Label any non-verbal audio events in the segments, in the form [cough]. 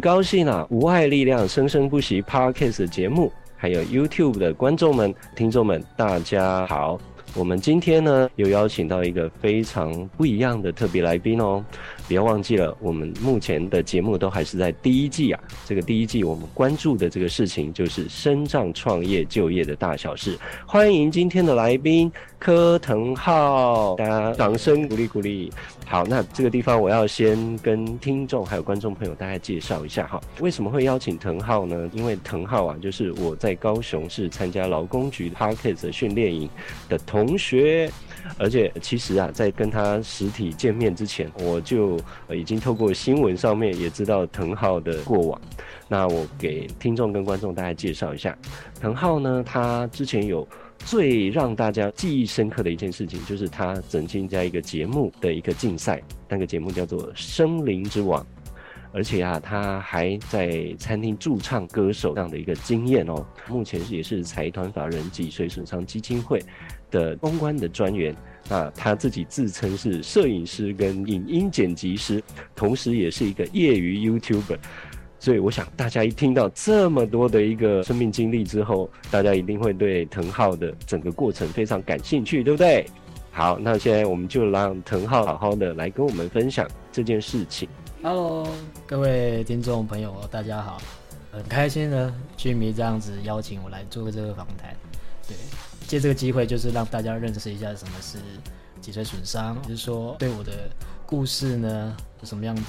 高兴啊，无爱力量生生不息 Parkes 节目，还有 YouTube 的观众们、听众们，大家好。我们今天呢，又邀请到一个非常不一样的特别来宾哦。不要忘记了，我们目前的节目都还是在第一季啊。这个第一季我们关注的这个事情就是身障创业就业的大小事。欢迎今天的来宾柯腾浩，大家掌声鼓励鼓励。好，那这个地方我要先跟听众还有观众朋友大概介绍一下哈。为什么会邀请腾浩呢？因为腾浩啊，就是我在高雄市参加劳工局 Podcast 训练营的同学。而且其实啊，在跟他实体见面之前，我就已经透过新闻上面也知道腾浩的过往。那我给听众跟观众大家介绍一下，腾浩呢，他之前有最让大家记忆深刻的一件事情，就是他曾经在一个节目的一个竞赛，那个节目叫做《森林之王》，而且啊，他还在餐厅驻唱歌手这样的一个经验哦。目前也是财团法人脊髓损伤基金会的公关的专员，那他自己自称是摄影师跟影音剪辑师，同时也是一个业余 YouTuber。所以我想大家一听到这么多的一个生命经历之后，大家一定会对腾浩的整个过程非常感兴趣，对不对？好，那现在我们就让腾浩好好的来跟我们分享这件事情。Hello，各位听众朋友，大家好，很开心呢，君迷这样子邀请我来做这个访谈，对。借这个机会，就是让大家认识一下什么是脊髓损伤，就是说对我的故事呢有什么样的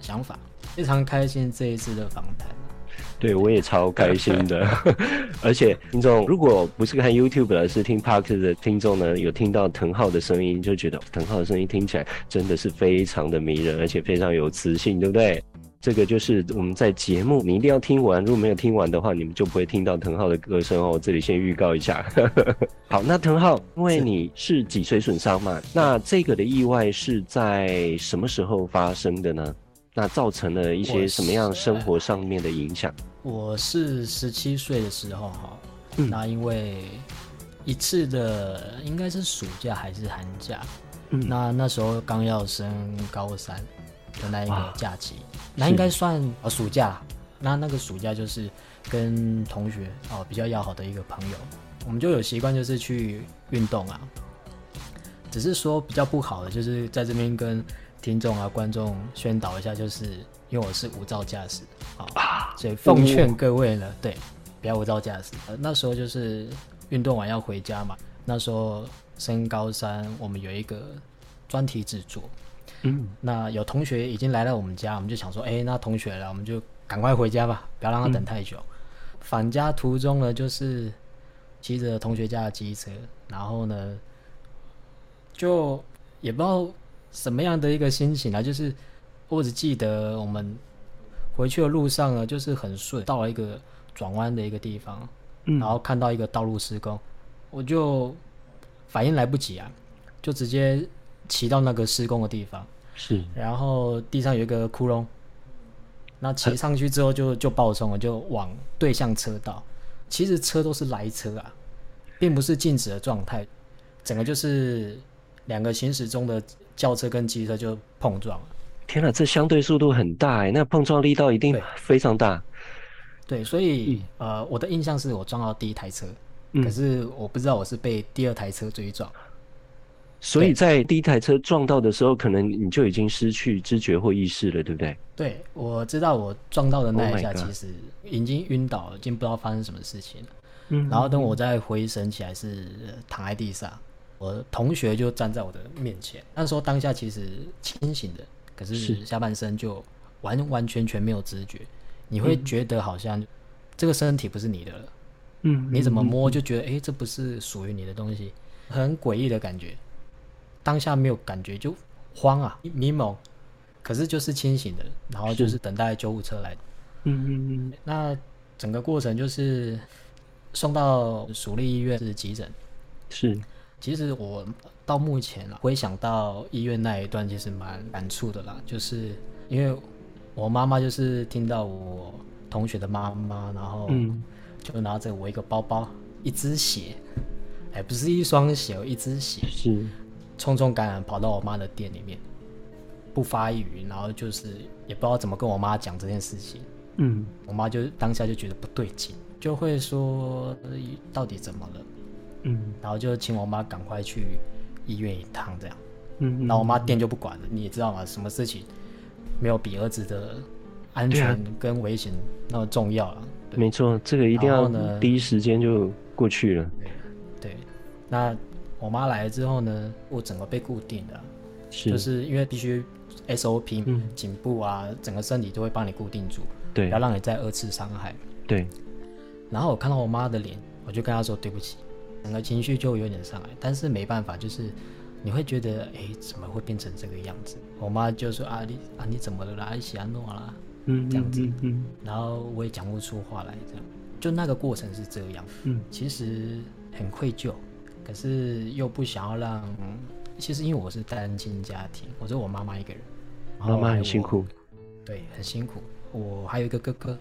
想法。非常开心这一次的访谈，对我也超开心的。[laughs] 而且听众如果不是看 YouTube 而是听 Podcast 的听众呢，有听到藤浩的声音，就觉得藤浩的声音听起来真的是非常的迷人，而且非常有磁性，对不对？这个就是我们在节目，你一定要听完。如果没有听完的话，你们就不会听到腾浩的歌声哦。我这里先预告一下。[laughs] 好，那腾浩，因为你是脊髓损伤嘛，那这个的意外是在什么时候发生的呢？那造成了一些什么样生活上面的影响？我是十七岁的时候哈，那因为一次的应该是暑假还是寒假，嗯、那那时候刚要升高三。的那一个假期，那应该算呃暑假。那那个暑假就是跟同学哦比较要好的一个朋友，我们就有习惯就是去运动啊。只是说比较不好的就是在这边跟听众啊观众宣导一下，就是因为我是无照驾驶啊，所以奉劝各位呢，对，不要无照驾驶。呃，那时候就是运动完要回家嘛，那时候升高三，我们有一个专题制作。嗯，那有同学已经来到我们家，我们就想说，哎、欸，那同学来，我们就赶快回家吧，不要让他等太久。嗯、返家途中呢，就是骑着同学家的机车，然后呢，就也不知道什么样的一个心情啊，就是我只记得我们回去的路上呢，就是很顺，到了一个转弯的一个地方，嗯、然后看到一个道路施工，我就反应来不及啊，就直接。骑到那个施工的地方，是，然后地上有一个窟窿，那骑上去之后就就爆冲了，就往对向车道。其实车都是来车啊，并不是静止的状态，整个就是两个行驶中的轿车跟机车就碰撞了。天哪，这相对速度很大哎，那碰撞力道一定非常大。对，对，所以、嗯、呃，我的印象是我撞到第一台车，嗯、可是我不知道我是被第二台车追撞。所以在第一台车撞到的时候，可能你就已经失去知觉或意识了，对不对？对，我知道我撞到的那一下，其实已经晕倒了，已经不知道发生什么事情了。嗯，然后等我再回神起来，是躺在地上，我同学就站在我的面前。那时候当下其实清醒的，可是下半身就完完全全没有知觉。你会觉得好像这个身体不是你的了。嗯，你怎么摸就觉得，哎，这不是属于你的东西，很诡异的感觉。当下没有感觉，就慌啊，迷蒙，可是就是清醒的，然后就是等待救护车来。嗯嗯嗯。那整个过程就是送到蜀立医院是急诊。是。其实我到目前回想到医院那一段，其实蛮感触的啦，就是因为我妈妈就是听到我同学的妈妈，然后就拿着我一个包包，一只鞋，哎，不是一双鞋，一只鞋。是。匆匆赶赶跑到我妈的店里面，不发一语，然后就是也不知道怎么跟我妈讲这件事情，嗯，我妈就当下就觉得不对劲，就会说到底怎么了？嗯，然后就请我妈赶快去医院一趟，这样。嗯，然后我妈店就不管了，你也知道嘛，什么事情没有比儿子的安全跟危险那么重要啊？没错，这个一定要第一时间就过去了。对，对，那我妈来了之后呢，我整个被固定了，是就是因为必须 SOP，颈部啊，嗯、整个身体都会帮你固定住，对，不要让你再二次伤害。对。然后我看到我妈的脸，我就跟她说对不起，整个情绪就有点上来，但是没办法，就是你会觉得，哎，怎么会变成这个样子？我妈就说啊，你啊你怎么了啦？你喜安诺啦？嗯，这样子，嗯，然后我也讲不出话来，这样，就那个过程是这样，嗯，其实很愧疚，可是又不想要让，其实因为我是单亲家庭，我是我妈妈一个人，妈妈很辛苦，对，很辛苦，我还有一个哥哥，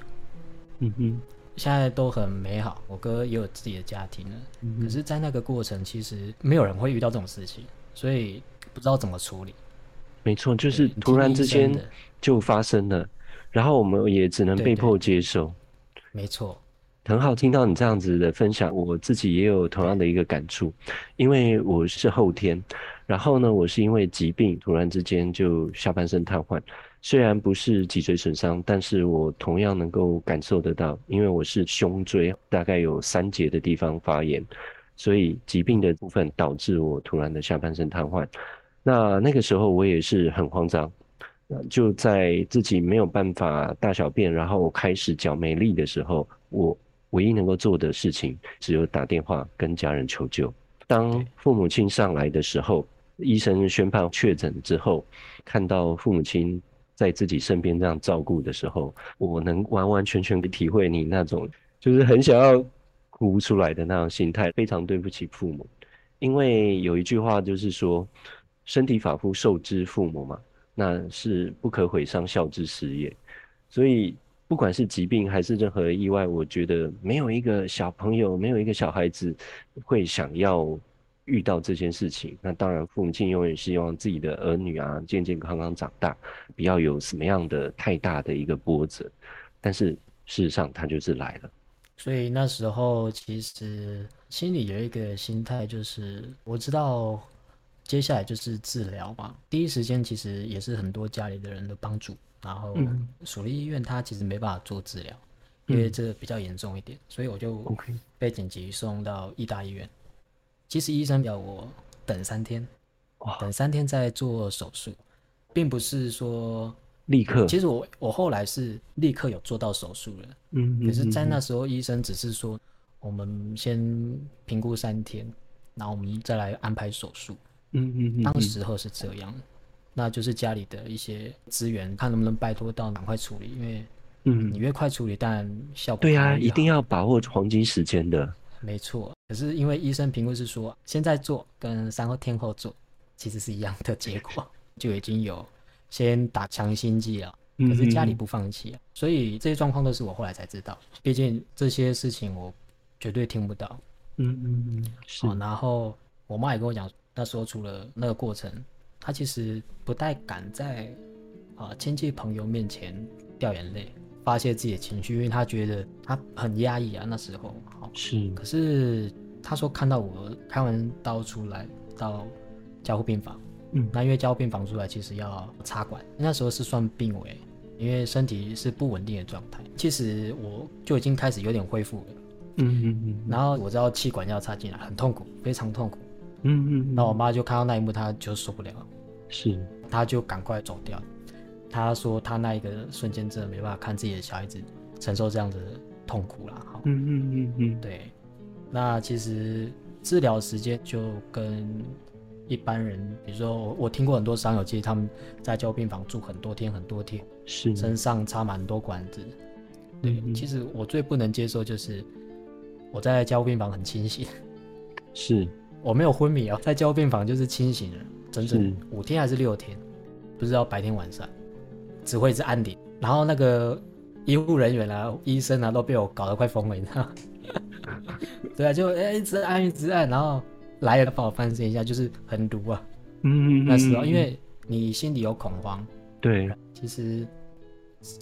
嗯哼，现在都很美好，我哥也有自己的家庭了，嗯，可是，在那个过程，其实没有人会遇到这种事情，所以不知道怎么处理，没错，就是突然之间就发生了。然后我们也只能被迫接受，对对，没错，很好听到你这样子的分享，我自己也有同样的一个感触，因为我是后天，然后呢，我是因为疾病突然之间就下半身瘫痪，虽然不是脊髓损伤，但是我同样能够感受得到，因为我是胸椎大概有三节的地方发炎，所以疾病的部分导致我突然的下半身瘫痪，那那个时候我也是很慌张。就在自己没有办法大小便，然后开始脚没力的时候，我唯一能够做的事情只有打电话跟家人求救。当父母亲上来的时候，医生宣判确诊之后，看到父母亲在自己身边这样照顾的时候，我能完完全全的体会你那种就是很想要哭出来的那种心态。非常对不起父母，因为有一句话就是说，身体发肤受之父母嘛。那是不可毁伤孝之始也，所以不管是疾病还是任何意外，我觉得没有一个小朋友，没有一个小孩子会想要遇到这件事情。那当然，父母亲永远希望自己的儿女啊健健康康长大，不要有什么样的太大的一个波折。但是事实上，他就是来了。所以那时候其实心里有一个心态，就是我知道。接下来就是治疗嘛，第一时间其实也是很多家里的人的帮助，然后属立医院他其实没办法做治疗，因为这个比较严重一点，所以我就被紧急送到义大医院。其实医生要我等三天，等三天再做手术，并不是说立刻。其实我我后来是立刻有做到手术了，嗯，可是在那时候医生只是说，我们先评估三天，然后我们再来安排手术。嗯嗯嗯，当时候是这样，那就是家里的一些资源，看能不能拜托到赶快处理，因为嗯，你越快处理，当然效果对啊，一定要把握黄金时间的。没错，可是因为医生评估是说，现在做跟三天后做其实是一样的结果，就已经有先打强心剂了，可是家里不放弃，所以这些状况都是我后来才知道，毕竟这些事情我绝对听不到。嗯嗯嗯，是。然后我妈也跟我讲。那时候除了那个过程，他其实不太敢在啊亲戚朋友面前掉眼泪，发泄自己的情绪，因为他觉得他很压抑啊。那时候，好是。可是他说看到我开完刀出来到加护病房，嗯，那因为加护病房出来其实要插管，那时候是算病危，因为身体是不稳定的状态。其实我就已经开始有点恢复了，嗯嗯嗯。然后我知道气管要插进来，很痛苦，非常痛苦。嗯嗯，那我妈就看到那一幕，她就受不了，是，他就赶快走掉。他说他那一个瞬间真的没办法看自己的小孩子承受这样子的痛苦了。好，嗯嗯嗯嗯，对。那其实治疗时间就跟一般人，比如说我我听过很多伤友，其实他们在交病房住很多天很多天，是，身上插满多管子。对，其实我最不能接受就是我在交病房很清醒，是。我没有昏迷啊，在交病房就是清醒了，整整五天还是六天，不知道白天晚上，只会是按铃，然后那个医护人员啊、医生啊都被我搞得快疯了，你知道吗？[laughs] 对啊，就哎一直按一直按，然后来了帮我翻身一下，就是很毒啊。嗯，嗯，嗯，那时候因为你心里有恐慌，对，其实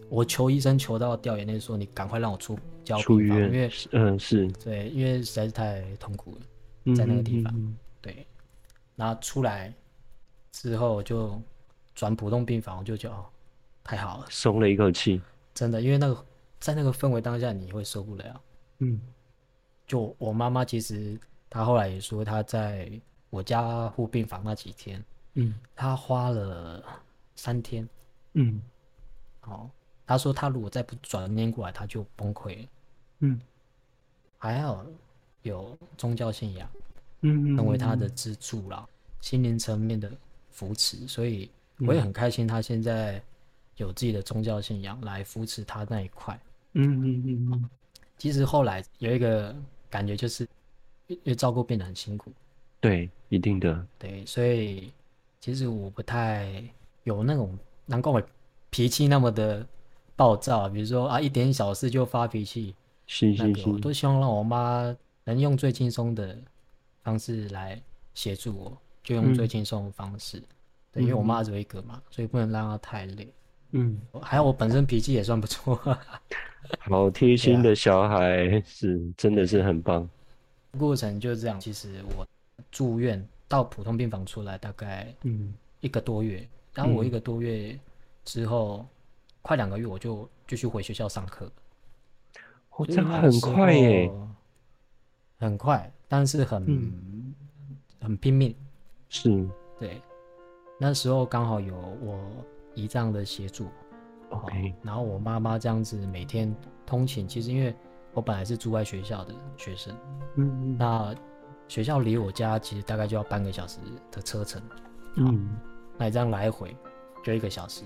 我求医生求到掉眼泪，说你赶快让我出交出院，因为嗯是。对，因为实在是太痛苦了，在那个地方，对，然后出来之后就转普通病房，我就觉得哦，太好了，松了一口气，真的，因为那个在那个氛围当下你会受不了，嗯，就我妈妈其实她后来也说她在我家护病房那几天，嗯，她花了三天，嗯。哦，她说她如果再不转念过来，她就崩溃了。嗯，还好有宗教信仰，嗯，成为她的支柱啦，心灵层面的扶持，所以我也很开心，他现在有自己的宗教信仰来扶持他那一块。嗯嗯嗯嗯。其实后来有一个感觉，就是因为照顾变得很辛苦。对，一定的。对，所以其实我不太有那种难怪我。脾气那么的暴躁，比如说啊，一点小事就发脾气，是是是，那个、我都希望让我妈能用最轻松的方式来协助我，就用最轻松的方式。嗯、对，因为我妈只有一个嘛，所以不能让她太累。嗯，还有我本身脾气也算不错。[laughs] 好贴心的小孩，是真的是很棒。过程就是这样。其实我住院到普通病房出来大概嗯一个多月，然后我一个多月。嗯之后，快两个月我就继续回学校上课。哦，这样很快耶，很快，但是很、嗯、很拼命。是，对，那时候刚好有我姨丈的协助。OK，然后我妈妈这样子每天通勤，其实因为我本来是住在学校的学生，嗯嗯，那学校离我家其实大概就要半个小时的车程。嗯，那你这样来回就一个小时。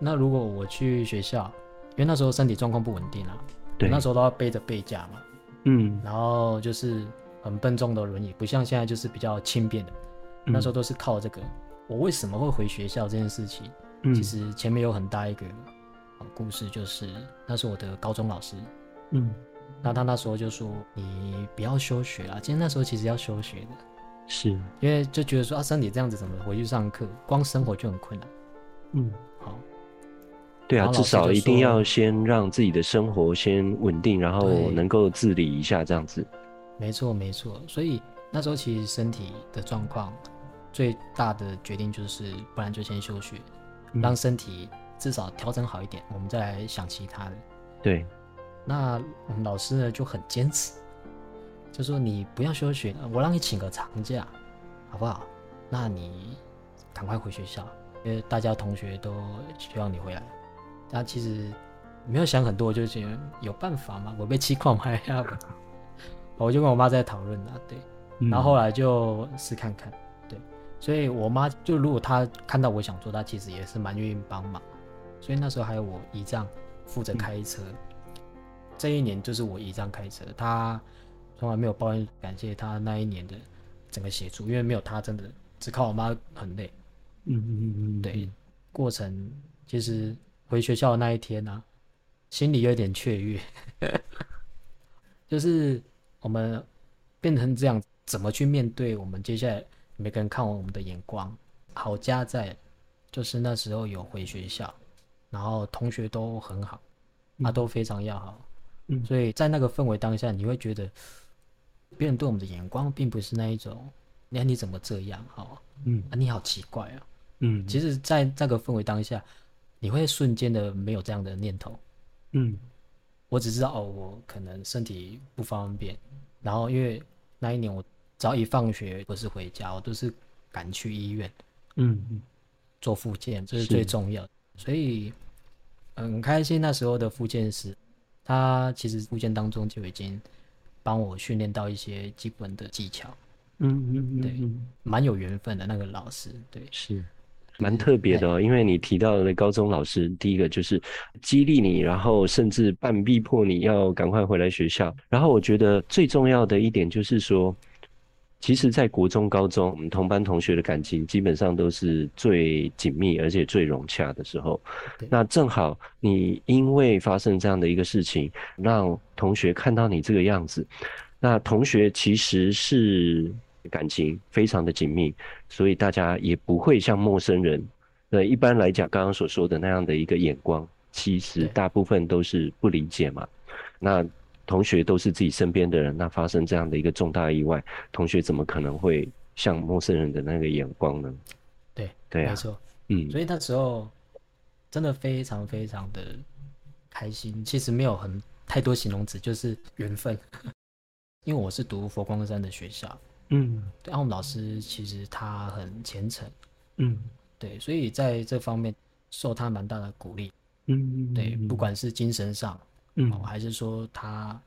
那如果我去学校，因为那时候身体状况不稳定啊，对，那时候都要背着背架嘛，嗯，然后就是很笨重的轮椅，不像现在就是比较轻便的，嗯，那时候都是靠这个。我为什么会回学校这件事情，嗯，其实前面有很大一个故事，就是那是我的高中老师，嗯，那他那时候就说你不要休学啊，其实那时候其实要休学的，是。因为就觉得说啊身体这样子怎么回去上课，光生活就很困难，嗯，好。对啊，至少一定要先让自己的生活先稳定，然后能够自理一下这样子。没错，没错。所以那时候其实身体的状况最大的决定就是，不然就先休学，嗯、让身体至少调整好一点，我们再来想其他的。对。那我们老师呢就很坚持，就说你不要休学，我让你请个长假，好不好？那你赶快回学校，因为大家同学都希望你回来。他其实没有想很多，就觉得有办法吗？我被气矿拍呀，我就跟我妈在讨论啊，对，然后后来就试看看，对，所以我妈就如果她看到我想做，她其实也是蛮愿意帮忙，所以那时候还有我姨丈负责开车，这一年就是我姨丈开车，他从来没有抱怨，感谢他那一年的整个协助，因为没有他，真的只靠我妈很累，嗯嗯嗯，对，过程其实。回学校的那一天呢、啊，心里有点雀跃，[laughs] 就是我们变成这样，怎么去面对我们接下来每个人看完我们的眼光？好家在，就是那时候有回学校，然后同学都很好，他、都非常要好，嗯，所以在那个氛围当下，你会觉得别人对我们的眼光并不是那一种，你看你怎么这样？哈，嗯，啊，你好奇怪啊，嗯，其实，在那个氛围当下。你会瞬间的没有这样的念头，嗯，我只知道哦，我可能身体不方便，然后因为那一年我只要一放学或是回家，我都是赶去医院，嗯嗯，做复健，这是最重要的，所以很开心那时候的复健师，他其实复健当中就已经帮我训练到一些基本的技巧，嗯嗯嗯，对，蛮有缘分的那个老师，对，是。蛮特别的哦，因为你提到的高中老师，第一个就是激励你，然后甚至半逼迫你要赶快回来学校。然后我觉得最重要的一点就是说，其实，在国中、高中，我们同班同学的感情基本上都是最紧密而且最融洽的时候。那正好你因为发生这样的一个事情，让同学看到你这个样子，那同学其实是。感情非常的紧密，所以大家也不会像陌生人，那，一般来讲刚刚所说的那样的一个眼光，其实大部分都是不理解嘛。那同学都是自己身边的人，那发生这样的一个重大意外，同学怎么可能会像陌生人的那个眼光呢？对，对啊，没错，嗯，所以那时候真的非常非常的开心。其实没有很太多形容词，就是缘分。[laughs] 因为我是读佛光山的学校，嗯，对，然后我们老师其实他很虔诚，嗯，对，所以在这方面受他蛮大的鼓励，嗯，对，不管是精神上，嗯，还是说他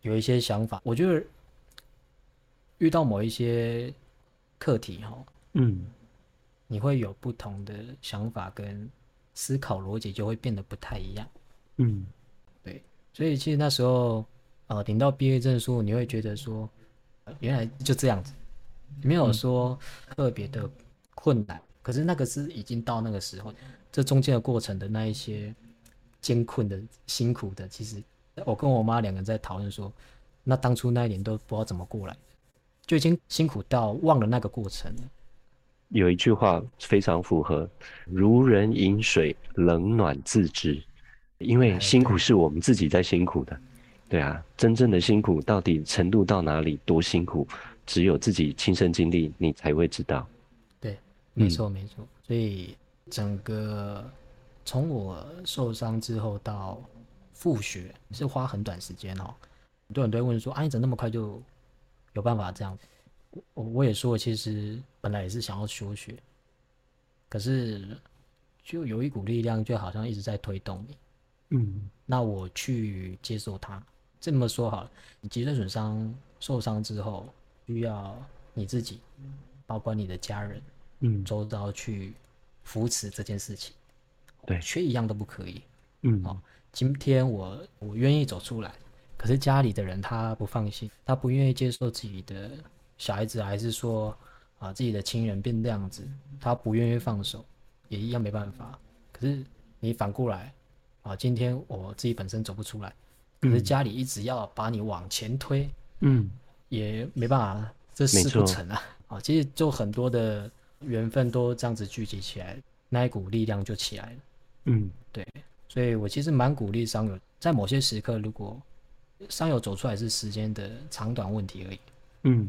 有一些想法，我觉得遇到某一些课题哈，嗯，你会有不同的想法跟思考逻辑就会变得不太一样，嗯，对，所以其实那时候。呃，领到毕业证书，你会觉得说，原来就这样子，没有说特别的困难。可是那个是已经到那个时候，这中间的过程的那一些艰困的、辛苦的，其实我跟我妈两个人在讨论说，那当初那一年都不知道怎么过来，就已经辛苦到忘了那个过程了。有一句话非常符合：如人饮水，冷暖自知。因为辛苦是我们自己在辛苦的。对啊，真正的辛苦到底程度到哪里，多辛苦，只有自己亲身经历，你才会知道。对，没错、嗯、没错。所以整个从我受伤之后到复学是花很短时间哦。很多人都会问说：“啊，你怎么那么快就有办法这样？”我我也说，其实本来也是想要休学，可是就有一股力量，就好像一直在推动你。嗯，那我去接受它。这么说好了，你脊椎损伤受伤之后，需要你自己，包括你的家人，嗯，周遭去扶持这件事情，对，缺一样都不可以，嗯，好，今天我我愿意走出来，可是家里的人他不放心，他不愿意接受自己的小孩子，还是说啊自己的亲人变这样子，他不愿意放手，也一样没办法。可是你反过来，啊，今天我自己本身走不出来。可是家里一直要把你往前推，嗯，也没办法，这事不成啊。啊，其实就很多的缘分都这样子聚集起来，那一股力量就起来了。嗯，对，所以我其实蛮鼓励商友，在某些时刻，如果商友走出来是时间的长短问题而已。嗯，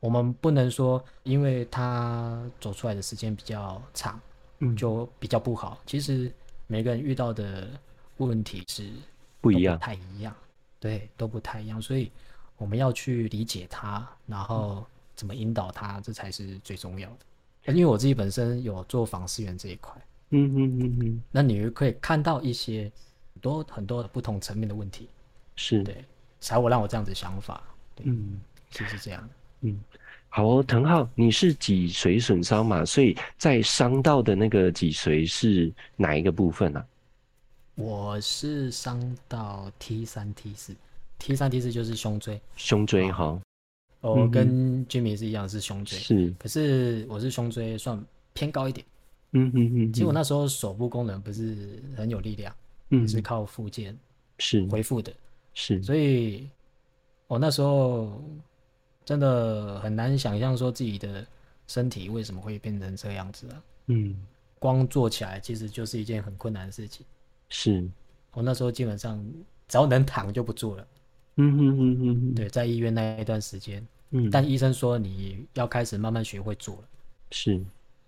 我们不能说因为他走出来的时间比较长，嗯，就比较不好。其实每个人遇到的问题是。不一样，不太一样，对，都不太一样，所以我们要去理解他，然后怎么引导他，这才是最重要的。因为我自己本身有做访视员这一块，嗯嗯嗯嗯，那你可以看到一些很多很多不同层面的问题，是。对，才会让我这样子想法，嗯，就是这样，嗯，好哦，腾浩，你是脊髓损伤嘛？所以在伤到的那个脊髓是哪一个部分呢、啊？我是伤到 T 三 T 四，T 三 T 四就是胸椎，胸椎哈。我、哦、跟 Jimmy 是一样是胸椎，是，可是我是胸椎算偏高一点。嗯嗯嗯。其实我那时候手部功能不是很有力量，嗯，是靠复健是恢复的，是。所以我那时候真的很难想象说自己的身体为什么会变成这样子啊。嗯，光做起来其实就是一件很困难的事情。是，我那时候基本上只要能躺就不做了。嗯哼哼哼哼。对，在医院那一段时间，嗯，但医生说你要开始慢慢学会做了。是，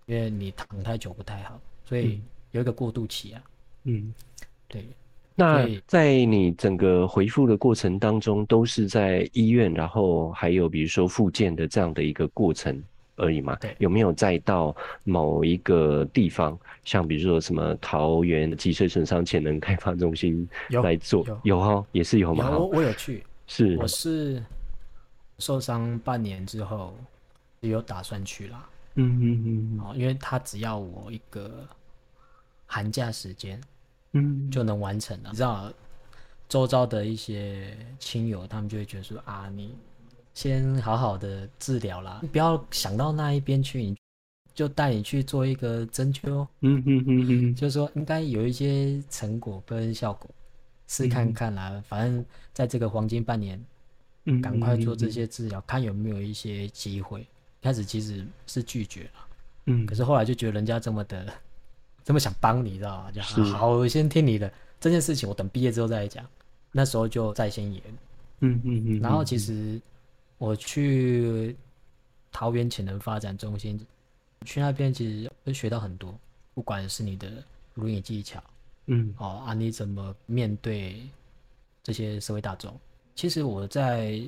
因为你躺太久不太好，所以有一个过渡期啊。嗯，对。那在你整个回复的过程当中，都是在医院，然后还有比如说复健的这样的一个过程。而已嘛，对，有没有再到某一个地方，像比如说什么桃园脊髓损伤潜能开发中心来做？有有哈，也是有吗？有，我有去，是我是受伤半年之后有打算去啦。嗯嗯嗯，哦，因为他只要我一个寒假时间，嗯，就能完成了。你知道，周遭的一些亲友，他们就会觉得说啊，你。先好好的治疗啦，不要想到那一边去，你就带你去做一个针灸。嗯嗯嗯嗯，就是说应该有一些成果跟效果，试看看啦。嗯、反正在这个黄金半年，嗯，赶快做这些治疗，嗯、看有没有一些机会。开始其实是拒绝了，嗯，可是后来就觉得人家这么的，[laughs] 这么想帮你，知道吗？就好，好，我先听你的，这件事情我等毕业之后再来讲。那时候就在先演，嗯嗯嗯。然后其实我去桃园潜能发展中心，去那边其实会学到很多，不管是你的录影技巧，嗯，哦啊，你怎么面对这些社会大众？其实我在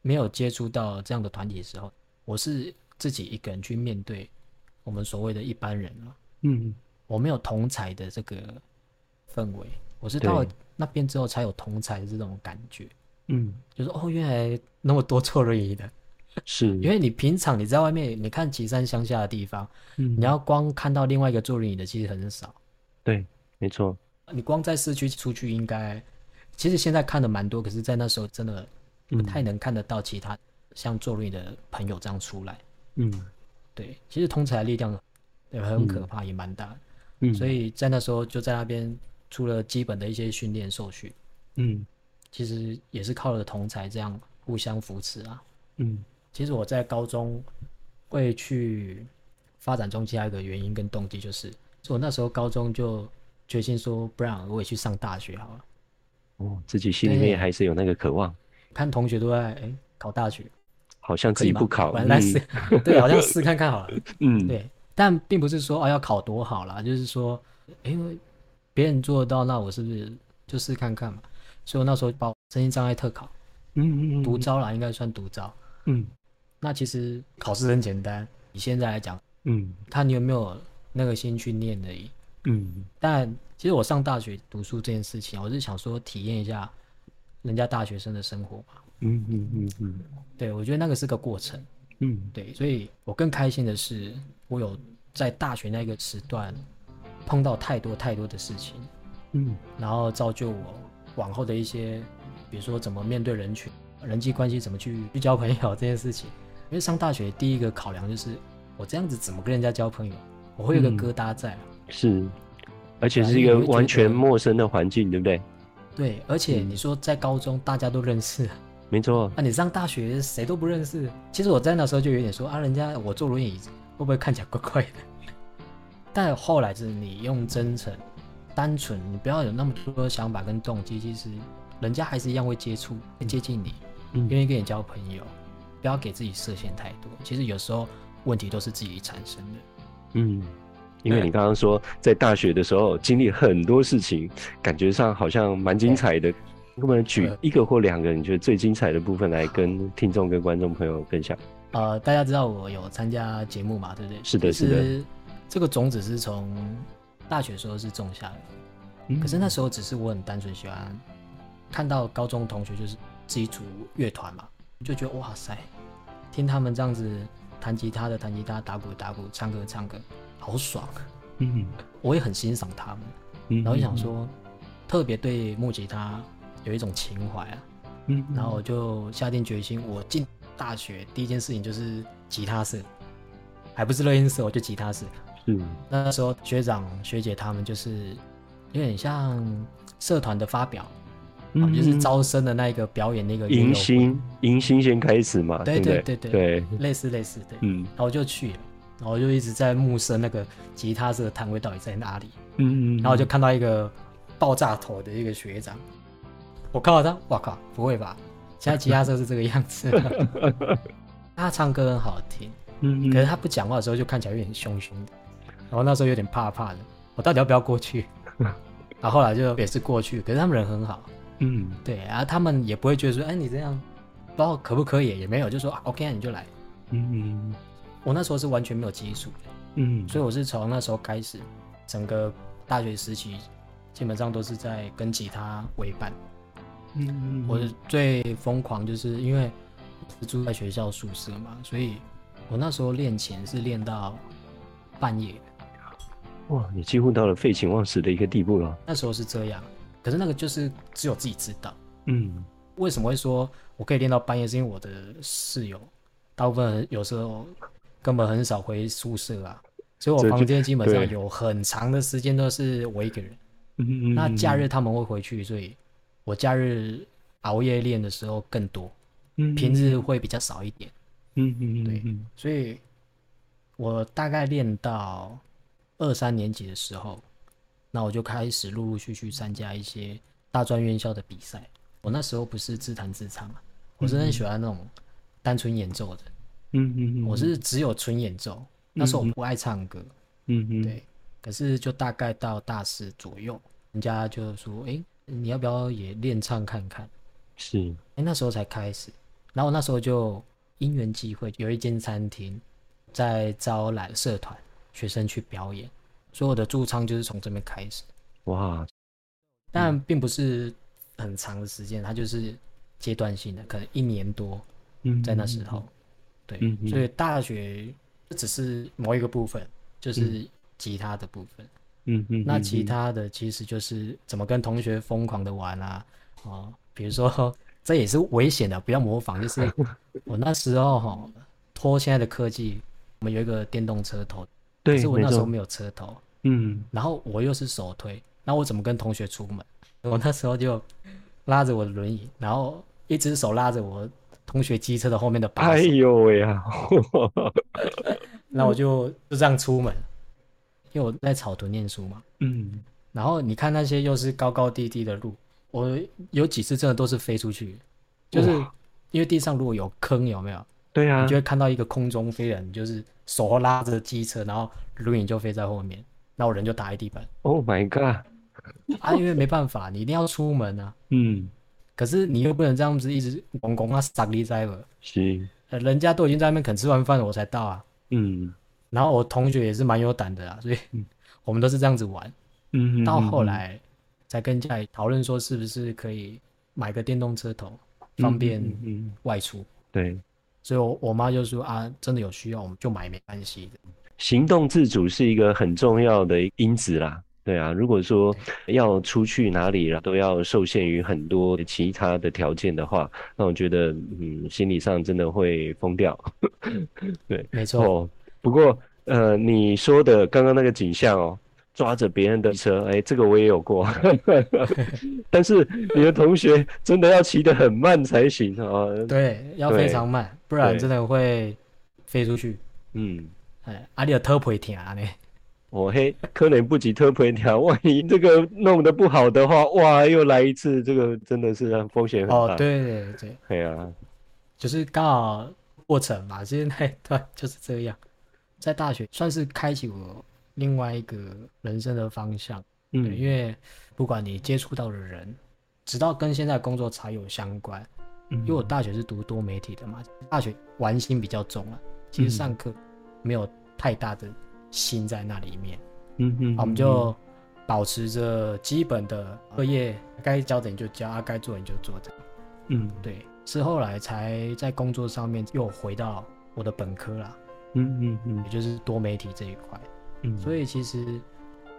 没有接触到这样的团体的时候，我是自己一个人去面对我们所谓的一般人了。嗯，我没有同才的这个氛围，我是到了那边之后才有同才的这种感觉。嗯，就是哦，原来那么多坐轮椅的，[laughs] 是因为你平常你在外面，你看旗山乡下的地方，嗯，你要光看到另外一个坐轮椅的，其实很少。对，没错。你光在市区出去，应该其实现在看的蛮多，可是，在那时候真的不太能看得到其他像坐轮椅的朋友这样出来。嗯，对，其实同才的力量也很可怕，嗯、也蛮大的。嗯，所以在那时候就在那边，除了基本的一些训练受训，嗯，其实也是靠着同才这样互相扶持啊。嗯，其实我在高中会去发展中心，还有一个原因跟动机，就是我那时候高中就决心说，不然我也去上大学好了。哦，自己心里面还是有那个渴望。看同学都在哎、欸、考大学，好像自己不考，来试、嗯，[laughs] 对，好像试看看好了。[laughs] 嗯，对，但并不是说哦要考多好啦，就是说，因为别人做得到，那我是不是就试看看嘛？所以我那时候报身心障碍特考，嗯嗯嗯，独招啦，应该算独招。嗯，那其实考试很简单，以现在来讲，嗯，看你有没有那个心去念而已。嗯，但其实我上大学读书这件事情，我是想说体验一下人家大学生的生活嘛。嗯嗯嗯嗯，对，我觉得那个是个过程。嗯，对，所以我更开心的是，我有在大学那个时段碰到太多太多的事情。嗯，然后造就我往后的一些，比如说怎么面对人群、人际关系，怎么去去交朋友这件事情。[laughs] 因为上大学第一个考量就是，我这样子怎么跟人家交朋友？我会有个疙瘩在啊。嗯是，而且是一个完全陌生的环境，对不对？对，而且你说在高中大家都认识，没错。那你上大学谁都不认识。其实我在那时候就有点说啊，人家我坐轮椅会不会看起来怪怪的？[laughs] 但后来是你用真诚、单纯，你不要有那么多想法跟动机，其实人家还是一样会接触、会接近你，愿意跟你交朋友。不要给自己设限太多。其实有时候问题都是自己产生的。嗯。因为你刚刚说在大学的时候经历很多事情，感觉上好像蛮精彩的。能不能举一个或两个你觉得最精彩的部分来跟听众跟观众朋友分享？呃，大家知道我有参加节目嘛，对不对？是的，是的。这个种子是从大学时候是种下的，嗯，可是那时候只是我很单纯喜欢看到高中同学就是自己组乐团嘛，就觉得哇塞，听他们这样子弹吉他的弹吉他，打鼓打鼓，唱歌唱歌。好爽，嗯，我也很欣赏他们，嗯，然后就想说，特别对木吉他有一种情怀啊，嗯，然后我就下定决心，我进大学第一件事情就是吉他社，还不是乐音社，我就吉他社，是，那时候学长学姐他们就是有点像社团的发表。嗯，就是招生的那个表演那个迎新，迎新先开始嘛，对对对对？对，类似类似对，嗯，然后我就去了。然后就一直在目视那个吉他社的摊位到底在哪里，嗯，嗯，然后就看到一个爆炸头的一个学长，我看到他，我靠，不会吧？现在吉他社是这个样子，[laughs] 他唱歌很好听，嗯，可是他不讲话的时候就看起来有点凶凶的，然后那时候有点怕怕的，我到底要不要过去？[laughs] 然后后来就也是过去，可是他们人很好，嗯，对，然后他们也不会觉得说，哎，你这样不知道可不可以，也没有，就说 OK，你就来，嗯嗯。我那时候是完全没有基础的，嗯，所以我是从那时候开始，整个大学时期基本上都是在跟吉他为伴。嗯，我最疯狂就是因为是住在学校宿舍嘛，所以我那时候练琴是练到半夜。哇，你几乎到了废寝忘食的一个地步了。那时候是这样，可是那个就是只有自己知道。嗯，为什么会说我可以练到半夜？是因为我的室友大部分有时候。根本很少回宿舍啊，所以我房间基本上有很长的时间都是我一个人。嗯，那假日他们会回去，所以我假日熬夜练的时候更多，嗯，平日会比较少一点。嗯嗯，对，所以我大概练到二三年级的时候，那我就开始陆陆续续参加一些大专院校的比赛。我那时候不是自弹自唱啊，我是很喜欢那种单纯演奏的。嗯嗯，我是只有纯演奏。那时候我不爱唱歌。嗯嗯，对。可是就大概到大四左右，人家就说：“哎、欸，你要不要也练唱看看？”是。哎、欸，那时候才开始。然后那时候就因缘际会，有一间餐厅在招揽社团学生去表演。所以我的驻唱就是从这边开始，哇！但并不是很长的时间，它就是阶段性的，可能一年多。嗯，在那时候，对，所以大学这只是某一个部分，就是吉他的部分。嗯嗯嗯，那其他的其实就是怎么跟同学疯狂的玩啊，哦，比如说这也是危险的，不要模仿。就是 [laughs] 我那时候哈，拖现在的科技，我们有一个电动车头。对，可是我那时候没有车头，嗯，然后我又是手推，那我怎么跟同学出门？我那时候就拉着我的轮椅，然后一只手拉着我同学机车的后面的把手。哎呦喂呀！[laughs] [laughs] 那我就就这样出门，因为我在草屯念书嘛，嗯，然后你看那些又是高高低低的路，我有几次真的都是飞出去，就是因为地上如果有坑，有没有？对啊，你就会看到一个空中飞人，就是手拉着机车，然后轮椅就飞在后面，那我人就打在地板。Oh my god！啊，因为没办法，你一定要出门啊。嗯。可是你又不能这样子一直拱拱啊，傻逼在了。是。人家都已经在那边肯吃完饭了，我才到啊。嗯。然后我同学也是蛮有胆的啊，所以 [laughs] 我们都是这样子玩。嗯。到后来才跟家里讨论说，是不是可以买个电动车头，方便外出。对。所以我，我我妈就说啊，真的有需要，我们就买，没关系的。行动自主是一个很重要的因子啦，对啊。如果说要出去哪里了，都要受限于很多其他的条件的话，那我觉得，嗯，心理上真的会疯掉。[laughs] 对，没错。哦，不过，呃，你说的刚刚那个景象哦。抓着别人的车，哎、欸，这个我也有过，[laughs] 但是你的同学真的要骑得很慢才行啊。对，要非常慢，不然真的会飞出去。嗯，哎，阿里的特皮艇呢？我嘿，可能不及特皮艇，万一这个弄得不好的话，哇，又来一次，这个真的是风险很大。哦，对对对，对啊，就是刚好过程嘛，现在 [laughs] 对，就是这样，在大学算是开启我。另外一个人生的方向，嗯，因为不管你接触到的人，直到跟现在工作才有相关。嗯，因为我大学是读多媒体的嘛，大学玩心比较重啊，其实上课没有太大的心在那里面。嗯嗯，我们就保持着基本的课业，该教的你就教，啊，该做的你就做的。嗯，对，是后来才在工作上面又回到我的本科啦。嗯嗯嗯，也就是多媒体这一块。嗯，所以其实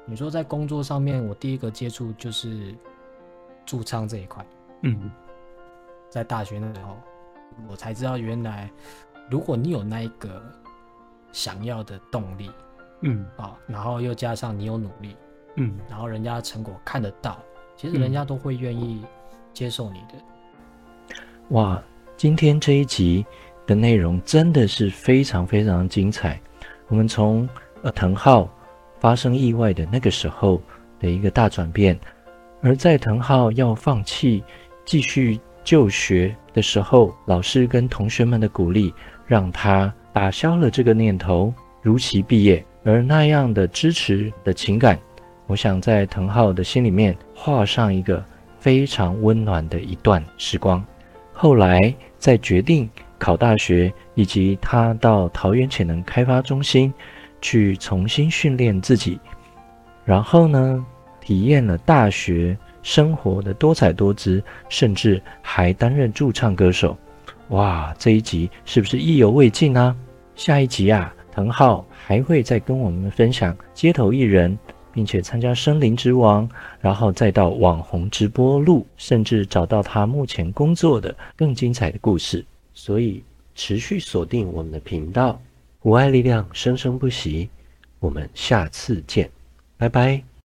你说在工作上面，我第一个接触就是驻唱这一块。嗯，在大学那时候，我才知道原来如果你有那一个想要的动力，嗯啊，然后又加上你有努力，嗯，然后人家成果看得到，其实人家都会愿意接受你的。哇，今天这一集的内容真的是非常非常精彩，我们从。呃藤浩发生意外的那个时候的一个大转变，而在藤浩要放弃继续就学的时候，老师跟同学们的鼓励，让他打消了这个念头，如期毕业。而那样的支持的情感，我想在藤浩的心里面画上一个非常温暖的一段时光。后来在决定考大学，以及他到桃园潜能开发中心。去重新训练自己，然后呢，体验了大学生活的多彩多姿，甚至还担任驻唱歌手。哇，这一集是不是意犹未尽呢？下一集啊，藤浩还会再跟我们分享街头艺人，并且参加《森林之王》，然后再到网红直播录，甚至找到他目前工作的更精彩的故事。所以持续锁定我们的频道。无爱力量生生不息，我们下次见，拜拜。